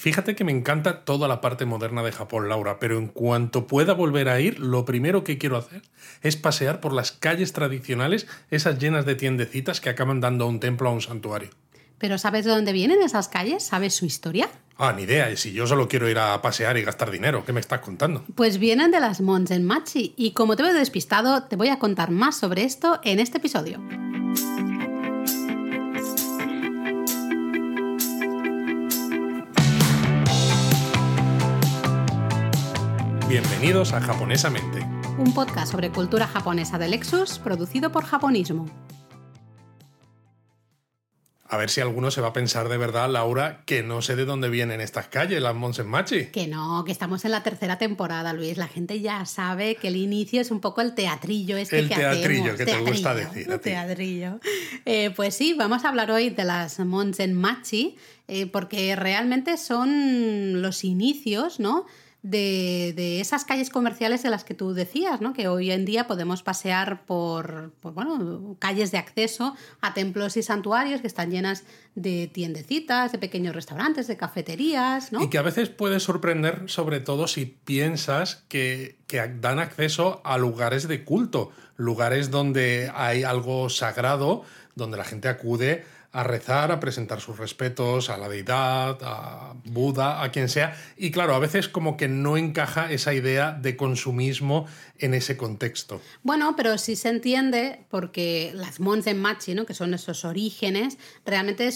Fíjate que me encanta toda la parte moderna de Japón, Laura, pero en cuanto pueda volver a ir, lo primero que quiero hacer es pasear por las calles tradicionales, esas llenas de tiendecitas que acaban dando a un templo o a un santuario. ¿Pero sabes de dónde vienen esas calles? ¿Sabes su historia? Ah, ni idea. Y si yo solo quiero ir a pasear y gastar dinero, ¿qué me estás contando? Pues vienen de las Monsen Machi. Y como te veo despistado, te voy a contar más sobre esto en este episodio. Bienvenidos a Japonesamente, Un podcast sobre cultura japonesa de Lexus, producido por Japonismo. A ver si alguno se va a pensar de verdad, Laura, que no sé de dónde vienen estas calles, las Monsenmachi. Que no, que estamos en la tercera temporada, Luis. La gente ya sabe que el inicio es un poco el teatrillo. Este El que teatrillo hacemos. que te gusta decir a ti. Teatrillo. Eh, pues sí, vamos a hablar hoy de las Monsenmachi, eh, porque realmente son los inicios, ¿no? De, de esas calles comerciales de las que tú decías, ¿no? Que hoy en día podemos pasear por, por, bueno, calles de acceso a templos y santuarios que están llenas de tiendecitas, de pequeños restaurantes, de cafeterías, ¿no? Y que a veces puede sorprender, sobre todo si piensas que, que dan acceso a lugares de culto, lugares donde hay algo sagrado, donde la gente acude a rezar, a presentar sus respetos a la deidad, a Buda, a quien sea. Y claro, a veces como que no encaja esa idea de consumismo en ese contexto. Bueno, pero sí se entiende porque las Monsenmachi, ¿no? que son esos orígenes, realmente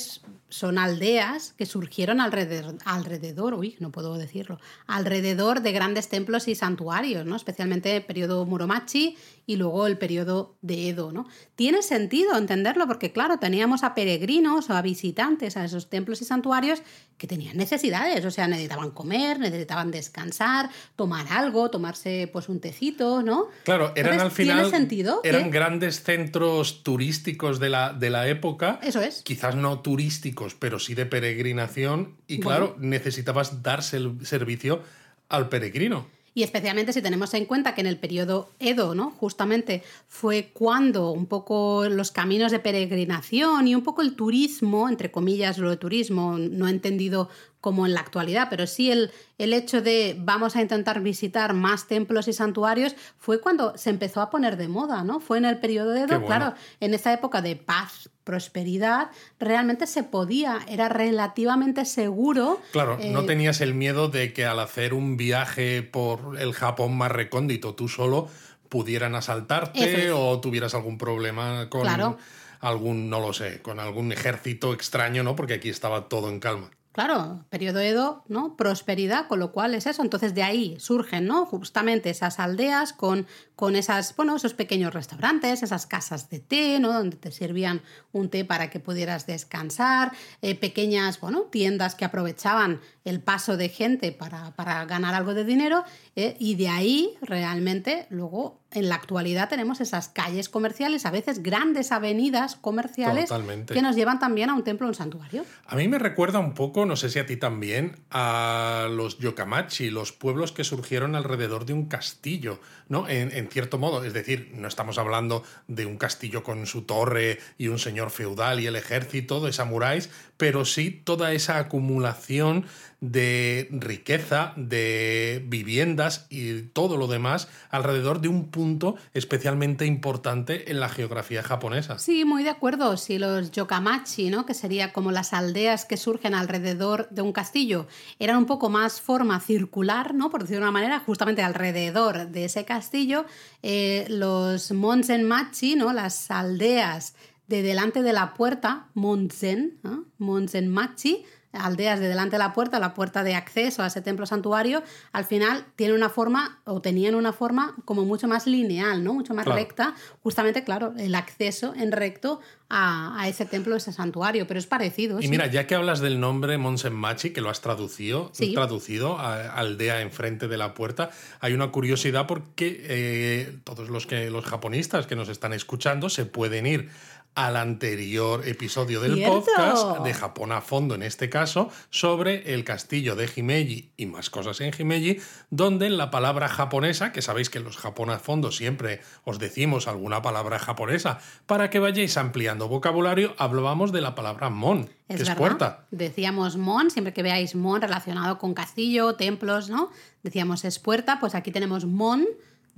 son aldeas que surgieron alrededor, alrededor, uy, no puedo decirlo, alrededor de grandes templos y santuarios, ¿no? especialmente el periodo Muromachi y luego el periodo de Edo. ¿no? Tiene sentido entenderlo porque, claro, teníamos a peregrinos o a visitantes a esos templos y santuarios que tenían necesidades, o sea, necesitaban comer, necesitaban descansar, tomar algo, tomarse pues un tecito, ¿no? Claro, eran Entonces, al final. ¿Tiene sentido? Eran grandes centros turísticos de la, de la época. Eso es. Quizás no turísticos, pero sí de peregrinación. Y claro, necesitabas dar sel- servicio al peregrino. Y especialmente si tenemos en cuenta que en el periodo Edo, ¿no? Justamente fue cuando un poco los caminos de peregrinación y un poco el turismo, entre comillas lo de turismo, no entendido como en la actualidad, pero sí el, el hecho de vamos a intentar visitar más templos y santuarios fue cuando se empezó a poner de moda, ¿no? Fue en el periodo de Edo, bueno. claro, en esa época de paz, prosperidad, realmente se podía, era relativamente seguro. Claro, no eh, tenías el miedo de que al hacer un viaje por el Japón más recóndito tú solo pudieran asaltarte o tuvieras algún problema con Claro. algún, no lo sé, con algún ejército extraño, ¿no? Porque aquí estaba todo en calma. Claro, periodo Edo, ¿no? Prosperidad, con lo cual es eso. Entonces de ahí surgen, ¿no? Justamente esas aldeas con, con esas, bueno, esos pequeños restaurantes, esas casas de té, ¿no? Donde te servían un té para que pudieras descansar, eh, pequeñas, bueno, tiendas que aprovechaban el paso de gente para, para ganar algo de dinero eh, y de ahí realmente luego en la actualidad tenemos esas calles comerciales, a veces grandes avenidas comerciales Totalmente. que nos llevan también a un templo o un santuario. A mí me recuerda un poco, no sé si a ti también, a los yokamachi, los pueblos que surgieron alrededor de un castillo, ¿no? En, en cierto modo, es decir, no estamos hablando de un castillo con su torre y un señor feudal y el ejército de samuráis, pero sí toda esa acumulación de riqueza, de viviendas y todo lo demás alrededor de un punto especialmente importante en la geografía japonesa. Sí, muy de acuerdo. Si los yokamachi, ¿no? que sería como las aldeas que surgen alrededor de un castillo, eran un poco más forma circular, ¿no? por decirlo de una manera, justamente alrededor de ese castillo, eh, los monzenmachi, ¿no? las aldeas de delante de la puerta, monzen, ¿no? monzenmachi, aldeas de delante de la puerta, la puerta de acceso a ese templo santuario, al final tienen una forma o tenían una forma como mucho más lineal, ¿no? Mucho más Claro. recta, justamente, claro, el acceso en recto a, a ese templo, ese santuario, pero es parecido. Y sí. mira, ya que hablas del nombre Monsenmachi, que lo has traducido, Sí. traducido a aldea enfrente de la puerta, hay una curiosidad porque eh, todos los que los japonistas que nos están escuchando se pueden ir al anterior episodio del ¡Cierto! podcast de Japón a fondo, en este caso, sobre el castillo de Himeji y más cosas en Himeji, donde la palabra japonesa, que sabéis que en los Japón a fondo siempre os decimos alguna palabra japonesa, para que vayáis ampliando vocabulario, hablábamos de la palabra mon, que es verdad. puerta. Decíamos mon, siempre que veáis mon relacionado con castillo, templos, ¿no? Decíamos es puerta, pues aquí tenemos mon,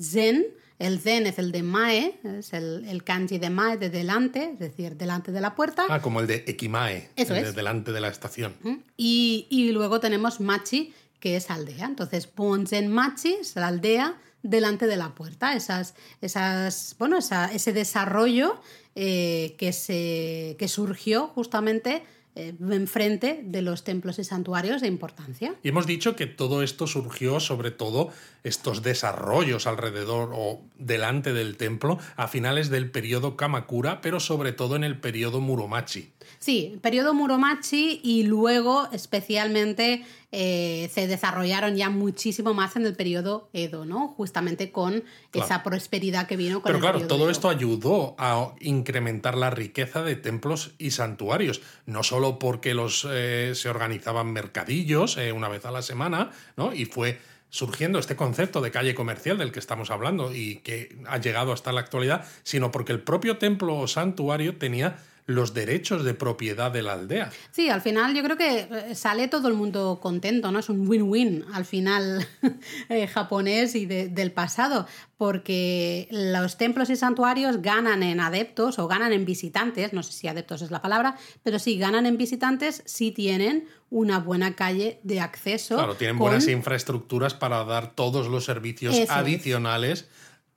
zen. El zen es el de mae, es el, el kanji de mae de delante, es decir, delante de la puerta. Ah, como el de Ekimae, Eso el de es. delante de la estación. Y, y luego tenemos machi, que es aldea. Entonces, Bonzen Machi es la aldea delante de la puerta. Esas, esas, bueno, esa- ese desarrollo eh, que, se, que surgió justamente enfrente de los templos y santuarios de importancia. Y hemos dicho que todo esto surgió sobre todo estos desarrollos alrededor o delante del templo a finales del periodo Kamakura, pero sobre todo en el periodo Muromachi. Sí, periodo Muromachi y luego especialmente eh, se desarrollaron ya muchísimo más en el periodo Edo, ¿no? Justamente con Claro. esa prosperidad que vino con Pero el claro, todo Edo. esto ayudó a incrementar la riqueza de templos y santuarios, no solo porque los, eh, se organizaban mercadillos eh, una vez a la semana, ¿no? Y fue surgiendo este concepto de calle comercial del que estamos hablando y que ha llegado hasta la actualidad, sino porque el propio templo o santuario tenía los derechos de propiedad de la aldea. Sí, al final yo creo que eh, sale todo el mundo contento, ¿no? Es un win-win al final eh, japonés y de- del pasado, porque los templos y santuarios ganan en adeptos o ganan en visitantes, no sé si adeptos es la palabra, pero sí ganan en visitantes si tienen una buena calle de acceso. Claro, tienen con- buenas infraestructuras para dar todos los servicios Eso es.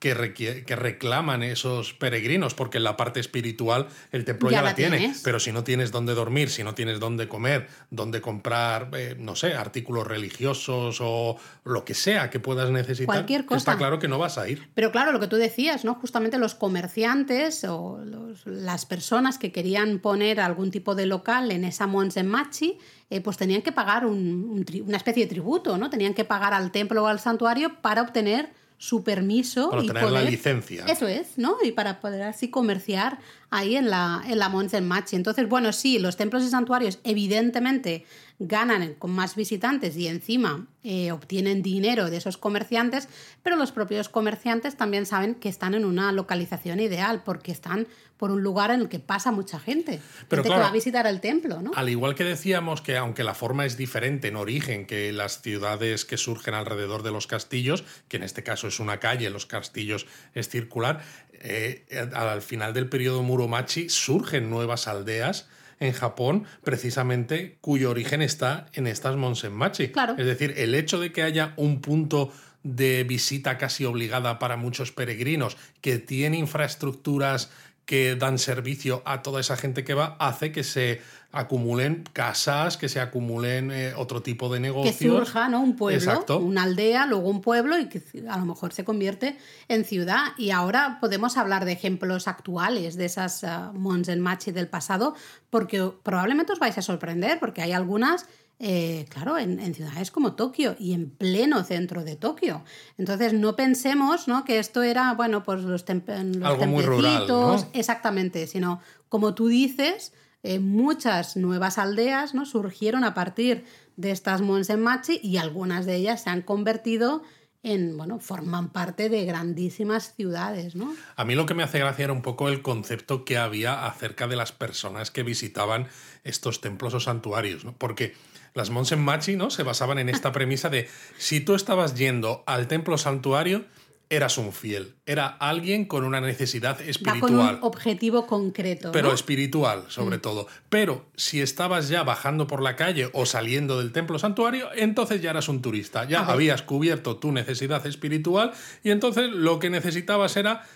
Que, que reclaman esos peregrinos, porque en la parte espiritual el templo ya, Ya la, tiene, tienes. pero si no tienes dónde dormir, si no tienes dónde comer, dónde comprar, eh, no sé, artículos religiosos o lo que sea que puedas necesitar, Cualquier cosa. está claro que no vas a ir. Pero claro, lo que tú decías, ¿no? Justamente los comerciantes o los- las personas que querían poner algún tipo de local en esa Monsenmachi, eh, pues tenían que pagar un- un tri- una especie de tributo, ¿no? Tenían que pagar al templo o al santuario para obtener su permiso Para y obtener la poder- licencia. Eso es, ¿no? Y para poder así comerciar ahí en la, en la Monsenmachi. Entonces, bueno, sí, los templos y santuarios evidentemente ganan con más visitantes y encima eh, obtienen dinero de esos comerciantes, pero los propios comerciantes también saben que están en una localización ideal porque están por un lugar en el que pasa mucha gente. Pero gente claro, que va a visitar el templo, ¿no? Al igual que decíamos que aunque la forma es diferente en origen que las ciudades que surgen alrededor de los castillos, que en este caso es una calle, los castillos es circular, eh, al final del periodo Muromachi surgen nuevas aldeas en Japón, precisamente cuyo origen está en estas Monsenmachi. Claro. Es decir, el hecho de que haya un punto de visita casi obligada para muchos peregrinos, que tiene infraestructuras que dan servicio a toda esa gente que va, hace que se acumulen casas, que se acumulen eh, otro tipo de que negocios. surja ¿no? un pueblo, Exacto. una aldea, luego un pueblo y que a lo mejor se convierte en ciudad. Y ahora podemos hablar de ejemplos actuales de esas uh, del pasado, porque probablemente os vais a sorprender, porque hay algunas, eh, claro, en, en ciudades como Tokio y en pleno centro de Tokio. Entonces no pensemos ¿no? que esto era, bueno, pues los, temp- los Algo muy rural, exactamente, sino como tú dices, eh, muchas nuevas aldeas ¿no? surgieron a partir de estas Monsenmachi y algunas de ellas se han convertido en, bueno, forman parte de grandísimas ciudades, ¿no? A mí lo que me hace gracia era un poco el concepto que había acerca de las personas que visitaban estos templos o santuarios, ¿no? Porque las Monsenmachi, ¿no? Se basaban en esta premisa de si tú estabas yendo al templo santuario, eras un fiel, era alguien con una necesidad Va con un espiritual. objetivo concreto. Pero ¿no? Mm. espiritual, sobre todo. Pero si estabas ya bajando por la calle o saliendo del templo santuario, entonces ya eras un turista. Ya habías cubierto tu necesidad espiritual y entonces lo que necesitabas era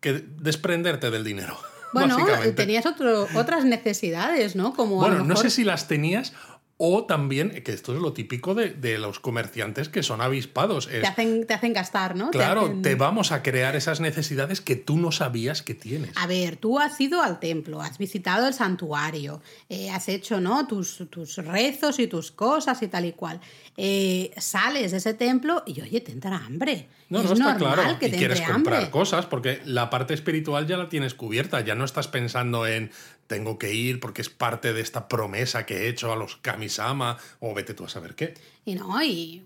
que desprenderte del dinero. Bueno, tenías otro, otras necesidades, ¿no? Como a Bueno, no sé si las tenías O también, que esto es lo típico de, de los comerciantes que son avispados. es, Te hacen, te hacen gastar, ¿no? Te claro, hacen- te vamos a crear esas necesidades que tú no sabías que tienes. A ver, tú has ido al templo, has visitado el santuario, eh, has hecho ¿no? tus, tus rezos y tus cosas y tal y cual. Eh, sales de ese templo y oye, te entra hambre. No, es no está normal claro. que y te quieres comprar hambre. cosas porque la parte espiritual ya la tienes cubierta. Ya no estás pensando en tengo que ir porque es parte de esta promesa que he hecho a los Kamisama o vete tú a saber qué. Y no, y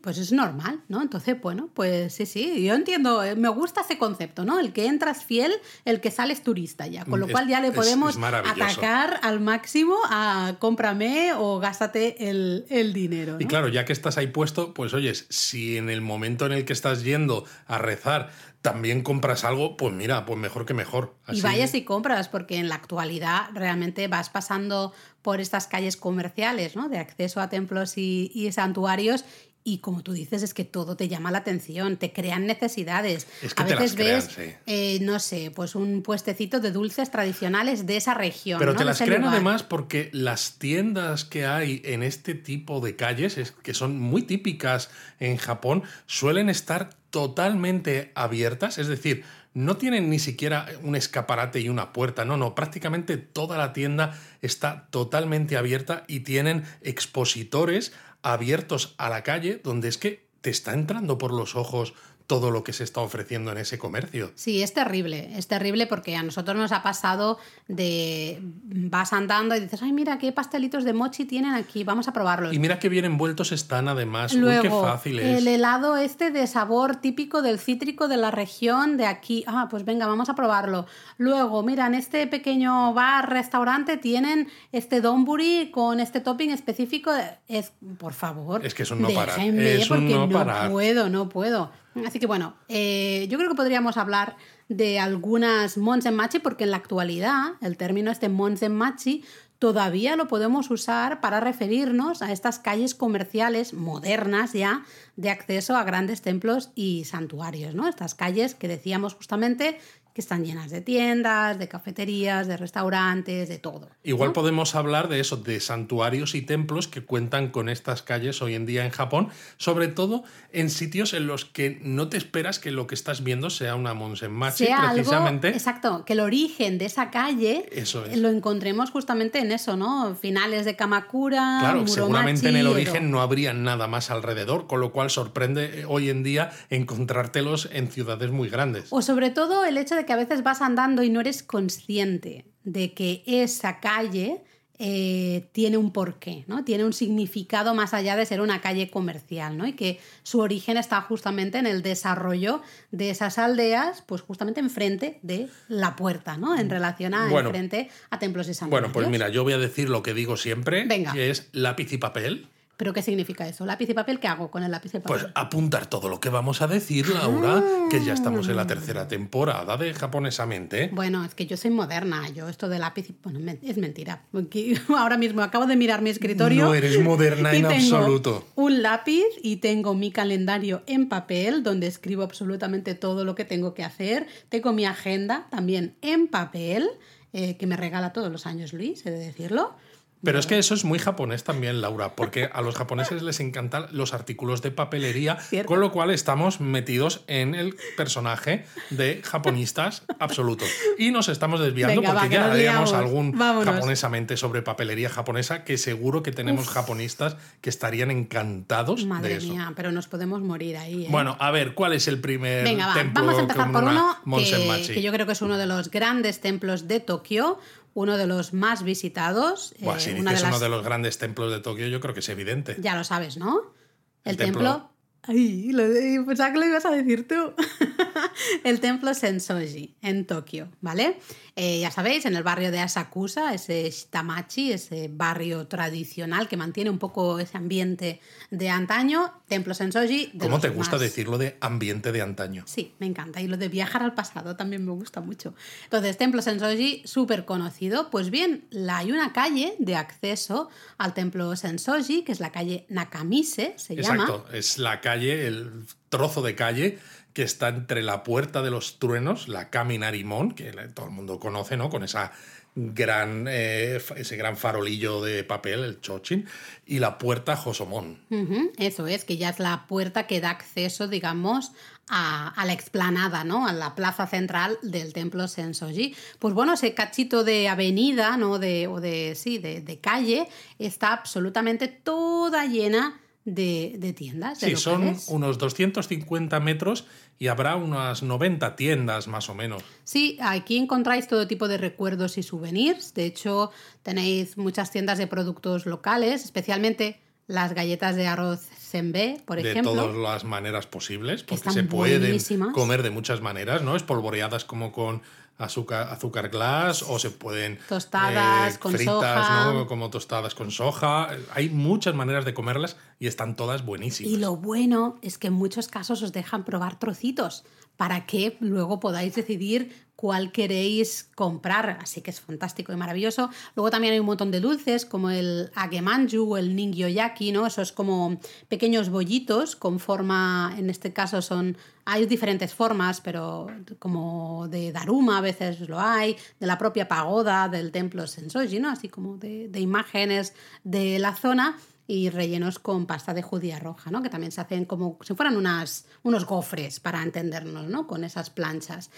pues es normal, ¿no? Entonces, bueno, pues sí, sí, yo entiendo, eh, me gusta ese concepto, ¿no? El que entras fiel, el que sales turista ya, con lo Es- cual ya le podemos es atacar al máximo a cómprame o gástate el, el dinero. ¿no? Y claro, ya que estás ahí puesto, pues oyes, si en el momento en el que estás yendo a rezar también compras algo, pues mira, pues mejor que mejor. Y vayas y compras, porque en la actualidad realmente vas pasando por estas calles comerciales, ¿no? De acceso a templos y, y santuarios. Y como tú dices, es que todo te llama la atención, te crean necesidades. Es que a te las veces ves, crean, sí. eh, no sé, pues un puestecito de dulces tradicionales de esa región. Pero ¿no? te las crean lugar. además porque las tiendas que hay en este tipo de calles, es- que son muy típicas en Japón, suelen estar totalmente abiertas, es decir, no tienen ni siquiera un escaparate y una puerta, no, no, prácticamente toda la tienda está totalmente abierta y tienen expositores abiertos a la calle donde es que te está entrando por los ojos todo lo que se está ofreciendo en ese comercio. Sí, es terrible, es terrible porque a nosotros nos ha pasado de vas andando y dices, ay, mira qué pastelitos de mochi tienen aquí, vamos a probarlos. Y mira qué bien envueltos están además, uy, Luego, qué fácil es. el helado este de sabor típico del cítrico de la región de aquí. Ah, pues venga, vamos a probarlo. Luego, mira, en este pequeño bar, restaurante, tienen este donburi con este topping específico. Es, por favor. Es que es un no parar, es un porque no no parar. puedo, no puedo. Así que bueno, eh, yo creo que podríamos hablar de algunas monzenmachi porque en la actualidad el término este monzenmachi todavía lo podemos usar para referirnos a estas calles comerciales modernas ya de acceso a grandes templos y santuarios, ¿no? Estas calles que decíamos justamente que están llenas de tiendas, de cafeterías, de restaurantes, de todo. Igual ¿no? podemos hablar de eso, de santuarios y templos que cuentan con estas calles hoy en día en Japón, sobre todo en sitios en los que no te esperas que lo que estás viendo sea una monsenmachi, sea precisamente. algo exacto que el origen de esa calle Eso es. lo encontremos justamente en eso no finales de Kamakura Claro, Muromachi, seguramente en el origen no habría nada más alrededor, con lo cual sorprende eh, hoy en día encontrártelos en ciudades muy grandes. o sobre todo el hecho de que a veces vas andando y no eres consciente de que esa calle eh, tiene un porqué, ¿no? Tiene un significado más allá de ser una calle comercial, ¿no? Y que su origen está justamente en el desarrollo de esas aldeas, pues justamente enfrente de la puerta, ¿no? En relación a Bueno. enfrente a templos y santuarios. Bueno, pues mira, yo voy a decir lo que digo siempre, Venga. que es lápiz y papel. ¿Pero qué significa eso? ¿Lápiz y papel? ¿Qué hago con el lápiz y papel? Pues apuntar todo lo que vamos a decir, Laura, que ya estamos en la Ah. tercera temporada de Japonesamente. Bueno, es que yo soy moderna. Yo esto de lápiz... y- Bueno, es mentira. Ahora mismo acabo de mirar mi escritorio. No eres moderna y en tengo absoluto. Un lápiz y tengo mi calendario en papel donde escribo absolutamente todo lo que tengo que hacer. Tengo mi agenda también en papel, eh, que me regala todos los años Luis, he de decirlo. Pero es que eso es muy japonés también, Laura, porque a los japoneses les encantan los artículos de papelería, Cierto. con lo cual estamos metidos en el personaje de japonistas absolutos. Y nos estamos desviando Venga, va, porque que ya haríamos algún Vámonos. japonesamente sobre papelería japonesa, que seguro que tenemos japonistas que estarían encantados Madre de eso. mía, pero nos podemos morir ahí. ¿eh? Bueno, a ver, ¿cuál es el primer Venga, va, templo vamos a empezar por uno que yo creo que es uno de los grandes templos de Tokio, uno de los más visitados. Buah, eh, si una dices de uno de los grandes templos de Tokio, yo creo que es evidente. Ya lo sabes, ¿no? El, El templo... templo- Ay, lo de- pensaba que lo ibas a decir tú. el templo Sensoji, en Tokio, ¿vale? Eh, ya sabéis, en el barrio de Asakusa, ese Shitamachi, ese barrio tradicional que mantiene un poco ese ambiente de antaño, templo Sensoji. de ¿Cómo te gusta más- decirlo de ambiente de antaño? Sí, me encanta. Y lo de viajar al pasado también me gusta mucho. Entonces, Templo Sensoji, súper conocido. Pues bien, la, hay una calle de acceso al Templo Sensoji, que es la calle Nakamise, se llama. Exacto, es la calle, el trozo de calle que está entre la Puerta de los Truenos, la Caminarimón, que todo el mundo conoce, ¿no? Con esa gran, eh, ese gran farolillo de papel, el Chochin, y la puerta Josomón. eso es, que ya es la puerta que da acceso, digamos, a, la explanada, ¿no? A la plaza central del templo Sensoji. Pues bueno, ese cachito de avenida, ¿no? De, o de, sí, de, de calle, está absolutamente toda llena de, tiendas. sí, son unos 250 metros y habrá unas 90 tiendas más o menos. Sí, aquí encontráis todo tipo de recuerdos y souvenirs. De hecho, tenéis muchas tiendas de productos locales, especialmente las galletas de arroz zenbe, por ejemplo. De todas las maneras posibles, porque se pueden comer de muchas maneras, ¿no? Espolvoreadas como con azúcar, azúcar glass o se pueden tostadas eh, con soja. como tostadas con soja. Hay muchas maneras de comerlas y están todas buenísimas. Y lo bueno es que en muchos casos os dejan probar trocitos para que luego podáis decidir cuál queréis comprar. Así que es fantástico y maravilloso. Luego también hay un montón de dulces como el agemanju o el ningyoyaki, ¿no? Eso es como pequeños bollitos con forma, en este caso son, hay diferentes formas, pero como de Daruma a veces lo hay, de la propia pagoda del templo Sensoji, ¿no? Así como de, de imágenes de la zona y rellenos con pasta de judía roja, ¿no? que también se hacen como si fueran unas, unos gofres, para entendernos, ¿no? con esas planchas.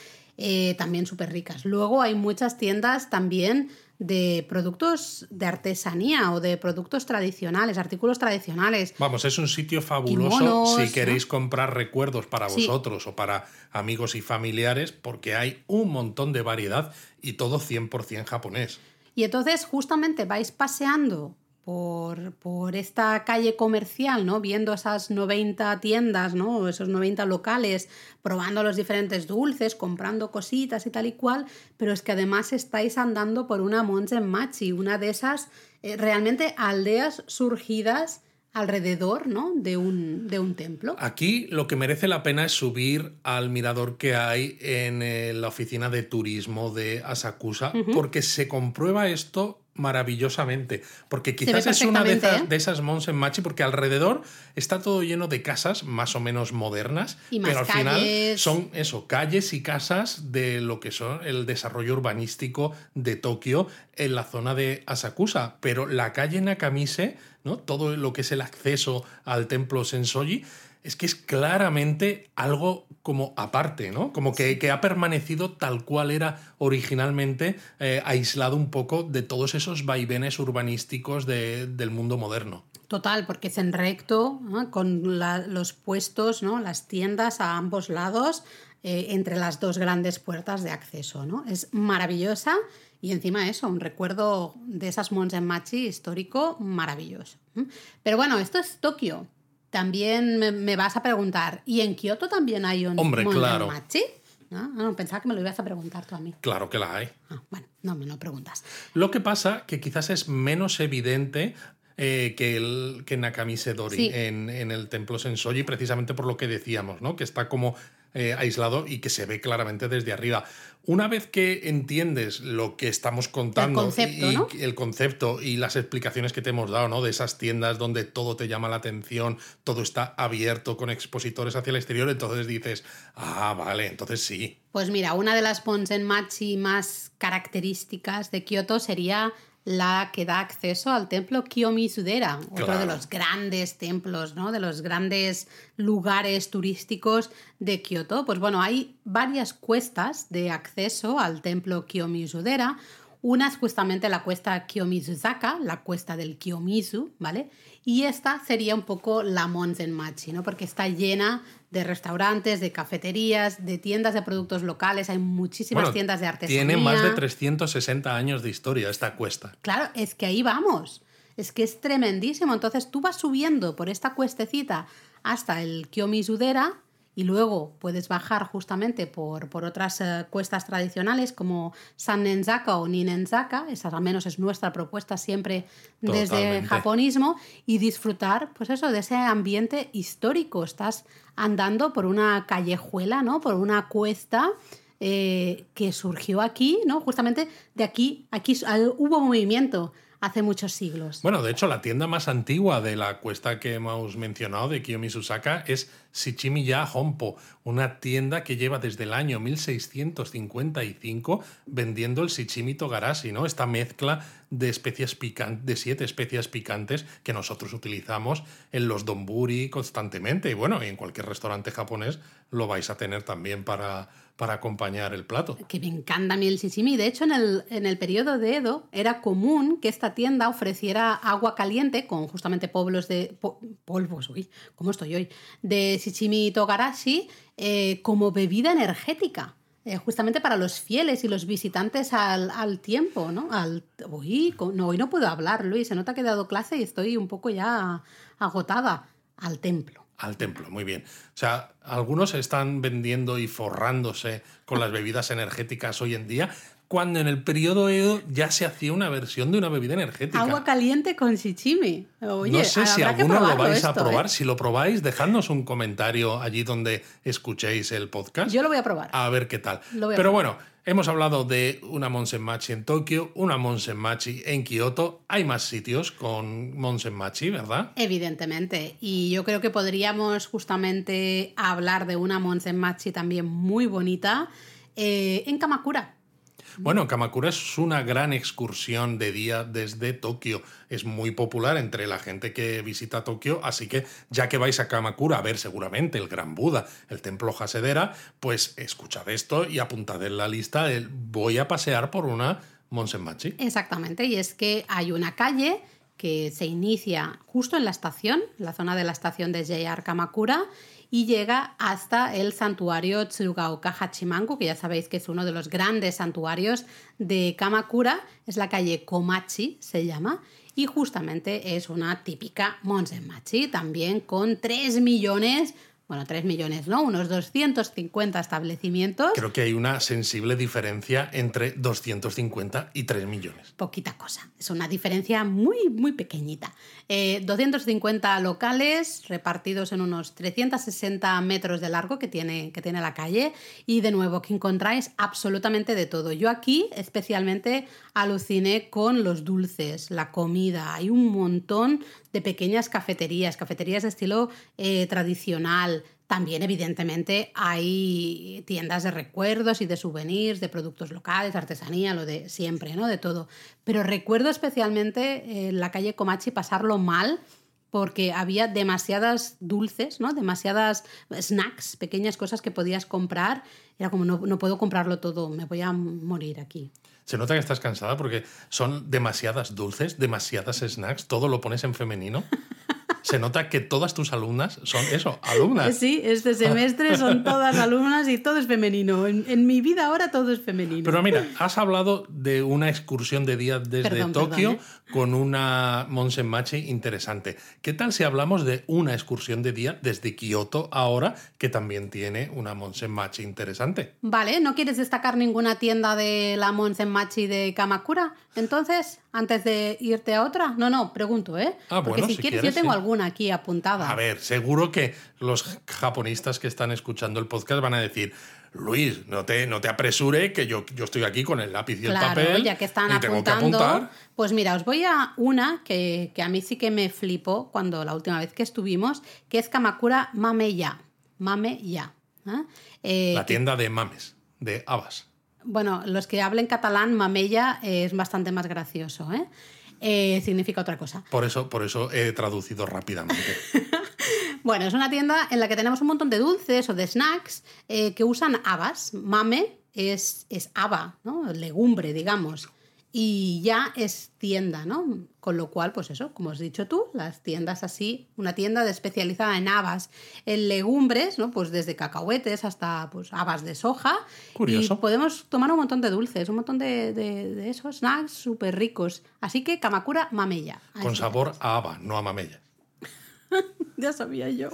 Eh, también súper ricas. Luego hay muchas tiendas también de productos de artesanía o de productos tradicionales, artículos tradicionales. Vamos, es un sitio fabuloso si queréis comprar recuerdos para vosotros o para amigos y familiares, porque hay un montón de variedad y todo 100% japonés. Y entonces justamente vais paseando por, esta calle comercial, ¿no? Viendo esas 90 tiendas, ¿no? Esos 90 locales, probando los diferentes dulces, comprando cositas y tal y cual, pero es que además estáis andando por una Machi, una de esas eh, realmente aldeas surgidas alrededor ¿no? de, un, de un templo. Aquí lo que merece la pena es subir al mirador que hay en eh, la oficina de turismo de Asakusa, porque se comprueba esto maravillosamente. Porque quizás es una de esas, ¿eh? de esas Mons en Machi, porque alrededor está todo lleno de casas más o menos modernas, pero al final son eso, calles y casas de lo que son el desarrollo urbanístico de Tokio en la zona de Asakusa. Pero la calle Nakamise, ¿no? todo lo que es el acceso al templo Sensoji, es que es claramente algo como aparte, ¿no? Como que, ha permanecido tal cual era originalmente, eh, aislado un poco de todos esos vaivenes urbanísticos del mundo moderno. Total, porque es en recto, con los puestos, ¿no? las tiendas a ambos lados, eh, entre las dos grandes puertas de acceso. ¿no? Es maravillosa y encima eso, un recuerdo de esas Machi histórico maravilloso. Pero bueno, esto es Tokio. También me, vas a preguntar, ¿y en Kioto también hay un Hombre, claro. Machi? ¿No? no, pensaba que me lo ibas a preguntar tú a mí. Claro que la hay. Ah, bueno, no me lo preguntas. Lo que pasa que quizás es menos evidente eh, que, el, que Nakamise Dori en, en, el templo Sensoji, precisamente por lo que decíamos, ¿no? Que está como eh, aislado y que se ve claramente desde arriba. Una vez que entiendes lo que estamos contando, el concepto, y, el concepto y las explicaciones que te hemos dado, ¿no? De esas tiendas donde todo te llama la atención, todo está abierto con expositores hacia el exterior, entonces dices, ah, vale, entonces sí. Pues mira, una de las Machi más características de Kioto sería la que da acceso al templo Kiyomi-Sudera, otro de los grandes templos, ¿no? de los grandes lugares turísticos de Kioto. Pues bueno, hay varias cuestas de acceso al templo Kiyomi-Sudera. Una es justamente la cuesta Kiyomizuzaka, la cuesta del Kiyomizu, ¿vale? Y esta sería un poco la Monzenmachi, ¿no? Porque está llena de restaurantes, de cafeterías, de tiendas de productos locales, hay muchísimas tiendas de artesanía. Tiene más de 360 años de historia esta cuesta. Claro, es que ahí vamos. Es que es tremendísimo. Entonces tú vas subiendo por esta cuestecita hasta el Kiyomi-Sudera y luego puedes bajar justamente por, por otras eh, cuestas tradicionales como Sannenzaka o Ninenzaka, esa al menos es nuestra propuesta siempre desde el japonismo, y disfrutar pues eso, de ese ambiente histórico. Estás andando por una callejuela, ¿no? por una cuesta eh, que surgió aquí, ¿no? justamente de aquí, aquí hubo movimiento hace muchos siglos. Bueno, de hecho, la tienda más antigua de la cuesta que hemos mencionado de Kiyomi Susaka es Shichimiya Honpo, una tienda que lleva desde el año 1655 vendiendo el Shichimi Togarashi, ¿no? Esta mezcla de especias picantes, de siete especias picantes que nosotros utilizamos en los donburi constantemente. Y bueno, en cualquier restaurante japonés lo vais a tener también para, para acompañar el plato. Que me encanta a mí el shichimi. De hecho, en el, en el periodo de Edo era común que esta tienda ofreciera agua caliente con justamente polvos de... polvos, uy, ¿cómo estoy hoy? De shichimi togarashi eh, como bebida energética. Eh, justamente para los fieles y los visitantes al, al tiempo, ¿no? Al, hoy no puedo hablar, Luis, se nota que he clase y estoy un poco ya agotada. Al templo. Al templo, muy bien. O sea, algunos están vendiendo y forrándose con las bebidas energéticas hoy en día, cuando en el periodo Edo ya se hacía una versión de una bebida energética. Agua caliente con shichimi. Oye, no sé si alguno lo vais a probar. ¿eh? Si lo probáis, dejadnos un comentario allí donde escuchéis el podcast. Yo lo voy a probar. A ver qué tal. Lo voy a Pero probar. bueno, hemos hablado de una Monsenmachi en Tokio, una Monsenmachi en Kioto. Hay más sitios con Monsenmachi, ¿verdad? Evidentemente. Y yo creo que podríamos justamente hablar de una Monsenmachi también muy bonita eh, en Kamakura. Bueno, Kamakura es una gran excursión de día desde Tokio. Es muy popular entre la gente que visita Tokio, así que ya que vais a Kamakura a ver seguramente el Gran Buda, el templo Hasedera, pues escuchad esto y apuntad en la lista el voy a pasear por una Monsenmachi. Exactamente. Y es que hay una calle que se inicia justo en la estación, la zona de la estación de JR Kamakura, y llega hasta el santuario Tsurugaoka Hachimangu, que ya sabéis que es uno de los grandes santuarios de Kamakura, es la calle Komachi, se llama, y justamente es una típica Monsenmachi, también con 3 millones, bueno, 3 millones, ¿no? Unos 250 establecimientos. Creo que hay una sensible diferencia entre 250 y 3 millones. Poquita cosa, es una diferencia muy, muy pequeñita. Eh, 250 locales repartidos en unos 360 metros de largo que tiene, que tiene la calle y de nuevo que encontráis absolutamente de todo. Yo aquí especialmente aluciné con los dulces, la comida, hay un montón de pequeñas cafeterías, cafeterías de estilo eh, tradicional. También, evidentemente, hay tiendas de recuerdos y de souvenirs, de productos locales, artesanía, lo de siempre, ¿no? De todo. Pero recuerdo especialmente en la calle Comachi pasarlo mal porque había demasiadas dulces, ¿no? Demasiadas snacks, pequeñas cosas que podías comprar. Era como, no, no puedo comprarlo todo, me voy a morir aquí. Se nota que estás cansada porque son demasiadas dulces, demasiadas snacks, todo lo pones en femenino. Se nota que todas tus alumnas son eso, alumnas. Sí, este semestre son todas alumnas y todo es femenino. En, en mi vida ahora todo es femenino. Pero mira, has hablado de una excursión de día desde Perdón, Tokio perdón, con una Monsenmachi interesante. ¿Qué tal si hablamos de una excursión de día desde Kioto ahora, que también tiene una Monsenmachi interesante? Vale, ¿no quieres destacar ninguna tienda de la Monsenmachi de Kamakura? Entonces, antes de irte a otra. No, no, pregunto, ¿eh? Ah, Porque bueno, si, si quieres, quieres, yo tengo sí. Alguna aquí apuntada. A ver, seguro que los japonistas que están escuchando el podcast van a decir, Luis, no te, no te apresure, que yo, yo estoy aquí con el lápiz y el papel. ya que están y tengo que apuntando. Pues mira, os voy a una que, que a mí sí que me flipó cuando la última vez que estuvimos, que es Kamakura Mameya. Mameya. ¿eh? Eh, La tienda de mames, de habas. Bueno, los que hablen catalán, Mamella eh, es bastante más gracioso, ¿eh? Eh, significa otra cosa. Por eso, por eso he traducido rápidamente. Bueno, es una tienda en la que tenemos un montón de dulces o de snacks eh, que usan habas. Mame es, es haba, ¿no? Legumbre, digamos. Y ya es tienda, ¿no? Con lo cual, pues eso, como has dicho tú, las tiendas así, una tienda de especializada en habas, en legumbres, ¿no? Pues desde cacahuetes hasta pues habas de soja. Curioso. Y podemos tomar un montón de dulces, un montón de, de- de esos snacks súper ricos. Así que Kamakura Mamella. Con sabor a haba, no a mamella. Ya sabía yo.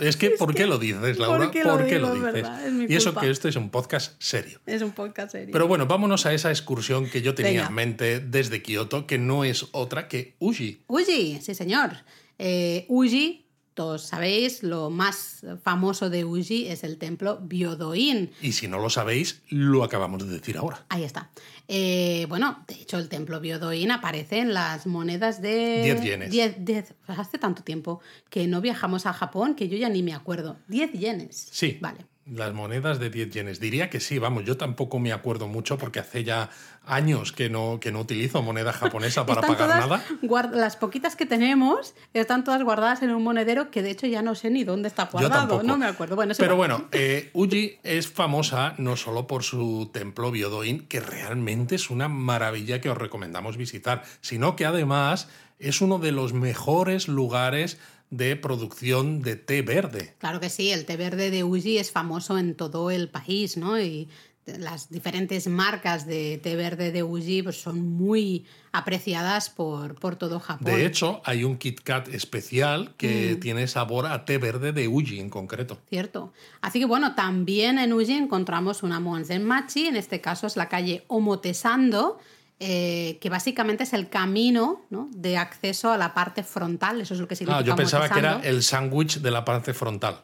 Es que, ¿por qué lo dices, Laura? porque lo ¿Por qué digo, lo dices? es mi y eso que este es un podcast serio. Es un podcast serio. Pero bueno, vámonos a esa excursión que yo tenía Venga. en mente desde Kioto, que no es otra que Uji. Uji, sí señor. Eh, Uji todos sabéis, lo más famoso de Uji es el templo Byodoin. Y si no lo sabéis, lo acabamos de decir ahora. Ahí está. Eh, bueno, de hecho, el templo Byodoin aparece en las monedas de. 10 yenes. 10, 10. Hace tanto tiempo que no viajamos a Japón que yo ya ni me acuerdo. 10 yenes. Sí. Vale. Las monedas de 10 yenes. Diría que sí, vamos, yo tampoco me acuerdo mucho porque hace ya años que no, que no utilizo moneda japonesa para pagar nada. Las poquitas que tenemos están todas guardadas en un monedero que de hecho ya no sé ni dónde está guardado. No me acuerdo. Bueno, es Pero igual. bueno, eh, Uji es famosa no solo por su templo Byodoin, que realmente es una maravilla que os recomendamos visitar, sino que además es uno de los mejores lugares de producción de té verde. Claro que sí, el té verde de Uji es famoso en todo el país, ¿no? Y las diferentes marcas de té verde de Uji pues, son muy apreciadas por, por todo Japón. De hecho, hay un Kit Kat especial Mm. que tiene sabor a té verde de Uji en concreto. Cierto. Así que bueno, también en Uji encontramos una Monzen Machi, en este caso es la calle Omotesando, eh, que básicamente es el camino ¿no? de acceso a la parte frontal, eso es lo que significa Ah, yo pensaba que era el sándwich de la parte frontal.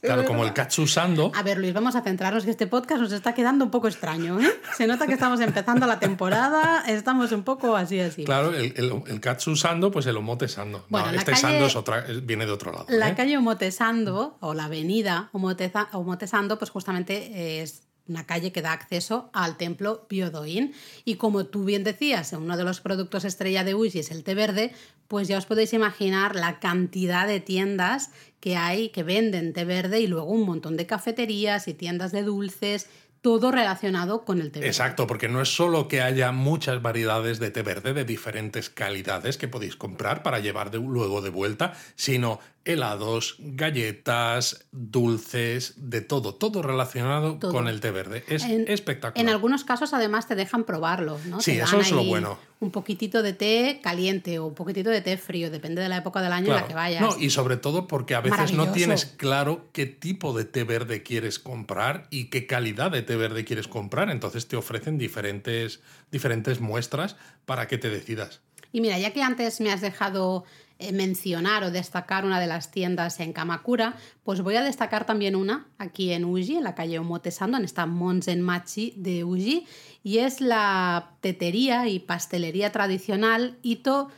Claro, como el katsusando. A ver, Luis, vamos a centrarnos que este podcast nos está quedando un poco extraño. ¿eh? Se nota que estamos empezando la temporada, estamos un poco así, así. Claro, el, el, el katsusando, pues el omotesando. Bueno, no, este calle- sando es otra, es- viene de otro lado. La ¿eh? calle Omotesando, o la avenida Omoteza- Omotesando, pues justamente es una calle que da acceso al templo Byodoin. Y como tú bien decías, uno de los productos estrella de Uji es el té verde, pues ya os podéis imaginar la cantidad de tiendas que hay que venden té verde y luego un montón de cafeterías y tiendas de dulces, todo relacionado con el té verde. Exacto, porque no es solo que haya muchas variedades de té verde de diferentes calidades que podéis comprar para llevar luego de vuelta, sino helados, galletas, dulces, de todo, todo relacionado Todo. con el té verde. Es En- espectacular. En algunos casos además te dejan probarlo, ¿no? Sí, Te eso es lo bueno. Un poquitito de té caliente o un poquitito de té frío, depende de la época del año en la que vayas. No, y sobre todo porque a veces no tienes claro qué tipo de té verde quieres comprar y qué calidad de té verde quieres comprar. Entonces te ofrecen diferentes, diferentes muestras para que te decidas. Y mira, ya que antes me has dejado mencionar o destacar una de las tiendas en Kamakura, pues voy a destacar también una aquí en Uji, en la calle Omotesando, en esta Monzen Machi de Uji, y es la tetería y pastelería tradicional Ito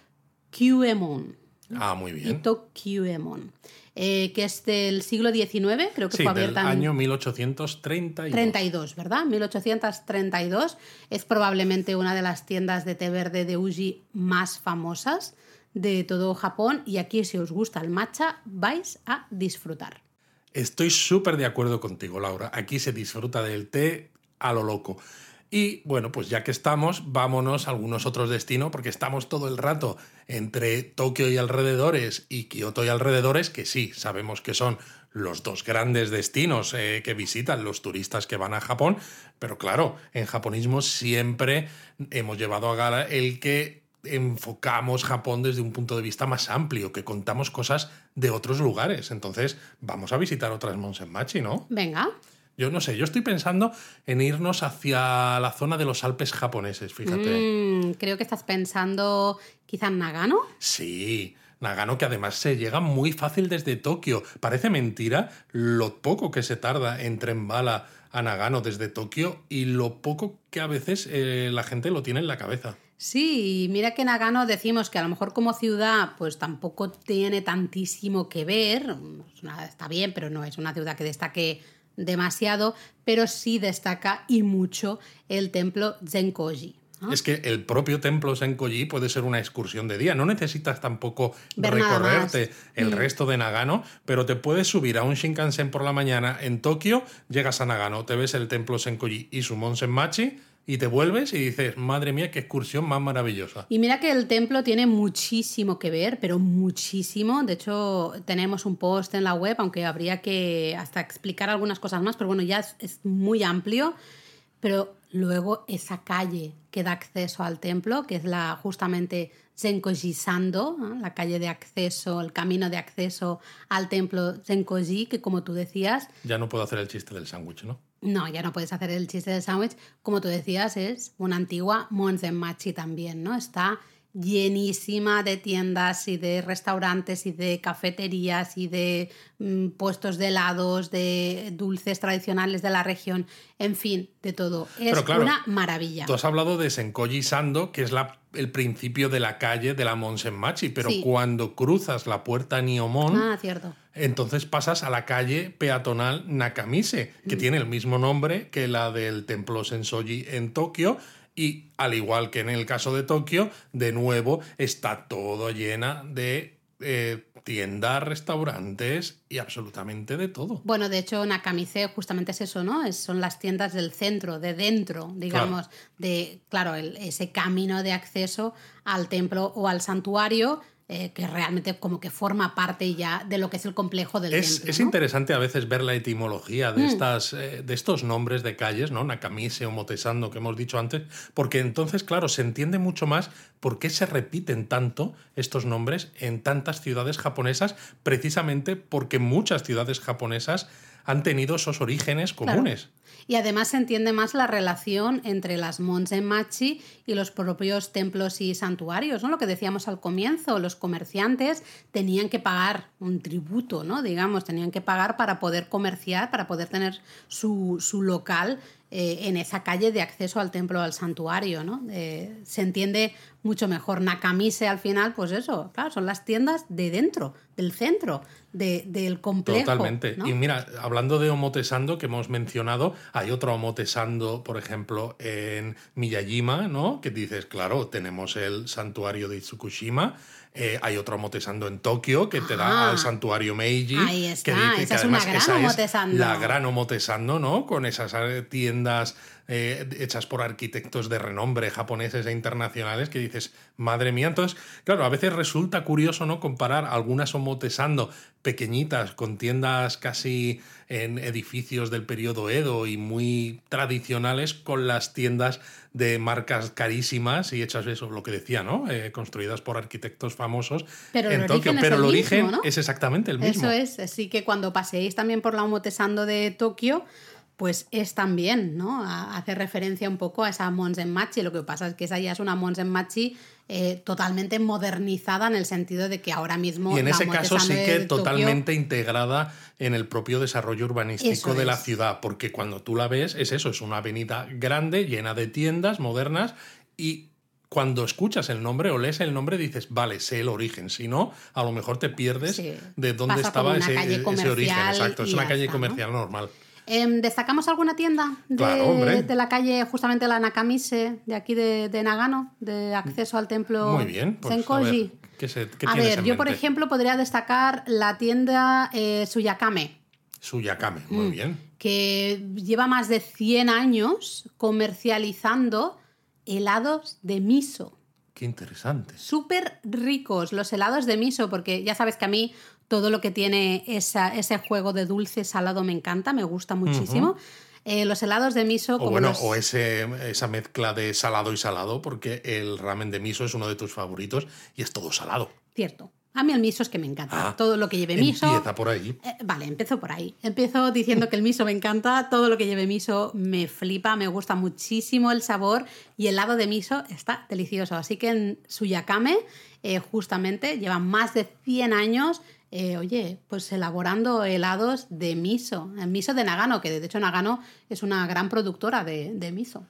Kyuemon. Ah, muy bien. Ito Kyuemon, eh, que es del siglo XIX, creo que Sí, fue del abierta en año 1832. 32, ¿verdad? 1832. Es probablemente una de las tiendas de té verde de Uji más famosas de todo Japón y aquí si os gusta el matcha vais a disfrutar. Estoy súper de acuerdo contigo, Laura. Aquí se disfruta del té a lo loco. Y bueno, pues ya que estamos, vámonos a algunos otros destinos, porque estamos todo el rato entre Tokio y alrededores y Kioto y alrededores, que sí, sabemos que son los dos grandes destinos eh, que visitan los turistas que van a Japón, pero claro, en japonismo siempre hemos llevado a gala el que enfocamos Japón desde un punto de vista más amplio, que contamos cosas de otros lugares. Entonces, vamos a visitar otras Monsenmachi, ¿no? Venga, Yo no sé, yo estoy pensando en irnos hacia la zona de los Alpes japoneses, fíjate. Mm, creo que estás pensando quizá en Nagano. Sí, Nagano que además se llega muy fácil desde Tokio. Parece mentira lo poco que se tarda en tren bala a Nagano desde Tokio y lo poco que a veces eh, la gente lo tiene en la cabeza. Sí, y mira que Nagano decimos que a lo mejor como ciudad pues tampoco tiene tantísimo que ver, Es una- está bien, pero no es una ciudad que destaque demasiado, pero sí destaca y mucho el templo Zenkoji. ¿no? Es que el propio templo Senkoji puede ser una excursión de día. No necesitas tampoco Ver recorrerte el Mm. resto de Nagano, pero te puedes subir a un Shinkansen por la mañana en Tokio, llegas a Nagano, te ves el templo Senkoji y su Monsenmachi y te vuelves y dices, madre mía, qué excursión más maravillosa. Y mira que el templo tiene muchísimo que ver, pero muchísimo. De hecho, tenemos un post en la web, aunque habría que hasta explicar algunas cosas más, pero bueno, ya es, es muy amplio. Pero luego esa calle que da acceso al templo, que es la justamente Zenkoji Sando, ¿no? la calle de acceso, el camino de acceso al templo Zenkoji, que como tú decías, Ya no puedo hacer el chiste del sándwich, ¿no? No, ya no puedes hacer el chiste del sándwich. Como tú decías, es una antigua Monzenmachi también, ¿no? Está llenísima de tiendas y de restaurantes y de cafeterías y de mm, puestos de helados, de dulces tradicionales de la región, en fin, de todo. Es una maravilla. Tú has hablado de Senkoji Sando, que es la, el principio de la calle de la Monsenmachi, pero cuando cruzas la puerta Niomon, ah, cierto. entonces pasas a la calle peatonal Nakamise, que mm. tiene el mismo nombre que la del templo Sensoji en Tokio y al igual que en el caso de Tokio, de nuevo está todo llena de eh, tiendas, restaurantes y absolutamente de todo. Bueno, de hecho, Nakamise justamente es eso, ¿no? Es, son las tiendas del centro, de dentro, digamos, de, claro, ese camino de acceso al templo o al santuario eh, que realmente como que forma parte ya de lo que es el complejo del es, templo. Es interesante a veces ver la etimología de, mm. estas, eh, de estos nombres de calles, ¿no? Nakamise o Motesando que hemos dicho antes, porque entonces, claro, se entiende mucho más por qué se repiten tanto estos nombres en tantas ciudades japonesas, precisamente porque muchas ciudades japonesas han tenido esos orígenes comunes. Y además se entiende más la relación entre las Machi y los propios templos y santuarios, ¿no? Lo que decíamos al comienzo, los comerciantes tenían que pagar un tributo, ¿no? Digamos, tenían que pagar para poder comerciar, para poder tener su, su local eh, en esa calle de acceso al templo, al santuario, ¿no? Eh, se entiende mucho mejor. Nakamise al final, pues eso, claro, son las tiendas de dentro, del centro, del complejo. Totalmente. Y mira, hablando de Omotesando que hemos mencionado, hay otro Omotesando, por ejemplo, en Miyajima, ¿no? Que dices, claro, tenemos el santuario de Itsukushima, eh, hay otro Omotesando en Tokio que te da al ah. santuario Meiji. Ahí está, que esa es una gran Omotesando. la gran Omotesando, ¿no? Con esas eh, tiendas eh, hechas por arquitectos de renombre japoneses e internacionales que dices, madre mía. Entonces, claro, a veces resulta curioso, ¿no? Comparar algunas Omotesando pequeñitas con tiendas casi en edificios del periodo Edo y muy tradicionales con las tiendas de marcas carísimas y hechas eso, lo que decía, ¿no? construidas por arquitectos famosos pero en Tokio, pero el, origen es exactamente el mismo. Eso es, así que cuando paseéis también por la Omotesando de Tokio, pues es también, ¿no? Hace referencia un poco a esa Monsenmachi. Lo que pasa es que esa ya es una Monsenmachi eh, totalmente modernizada en el sentido de que ahora mismo. Y en ese caso sí que totalmente integrada en el propio desarrollo urbanístico de la ciudad, porque cuando tú la ves es eso, es una avenida grande, llena de tiendas modernas y cuando escuchas el nombre o lees el nombre dices, vale, sé el origen. Si no, a lo mejor te pierdes de dónde estaba ese, origen. Exacto, es una calle comercial normal. Em, ¿Destacamos alguna tienda de, de, la calle, justamente la Nakamise, de aquí de, Nagano, de acceso al templo Muy bien, pues, Senkoji? A ver, yo por ejemplo podría destacar la tienda eh, Suyakame. Suyakame, muy mm. bien. Que lleva más de 100 años comercializando helados de miso. Qué interesante. Súper ricos los helados de miso, porque ya sabes que a mí todo lo que tiene ese juego de dulce salado me encanta, me gusta muchísimo. Eh, los helados de miso. O bueno, o ese, esa mezcla de salado y salado, porque el ramen de miso es uno de tus favoritos y es todo salado. Cierto. A mí el miso es que me encanta. Ah, todo lo que lleve miso. Empieza por ahí. Eh, vale, empiezo por ahí. Empiezo diciendo que el miso me encanta. Todo lo que lleve miso me flipa, me gusta muchísimo el sabor y el helado de miso está delicioso. Así que en Suyakame, eh, justamente, lleva más de 100 años. Eh, oye, pues elaborando helados de miso, el miso de Nagano, que de hecho Nagano es una gran productora de, de miso.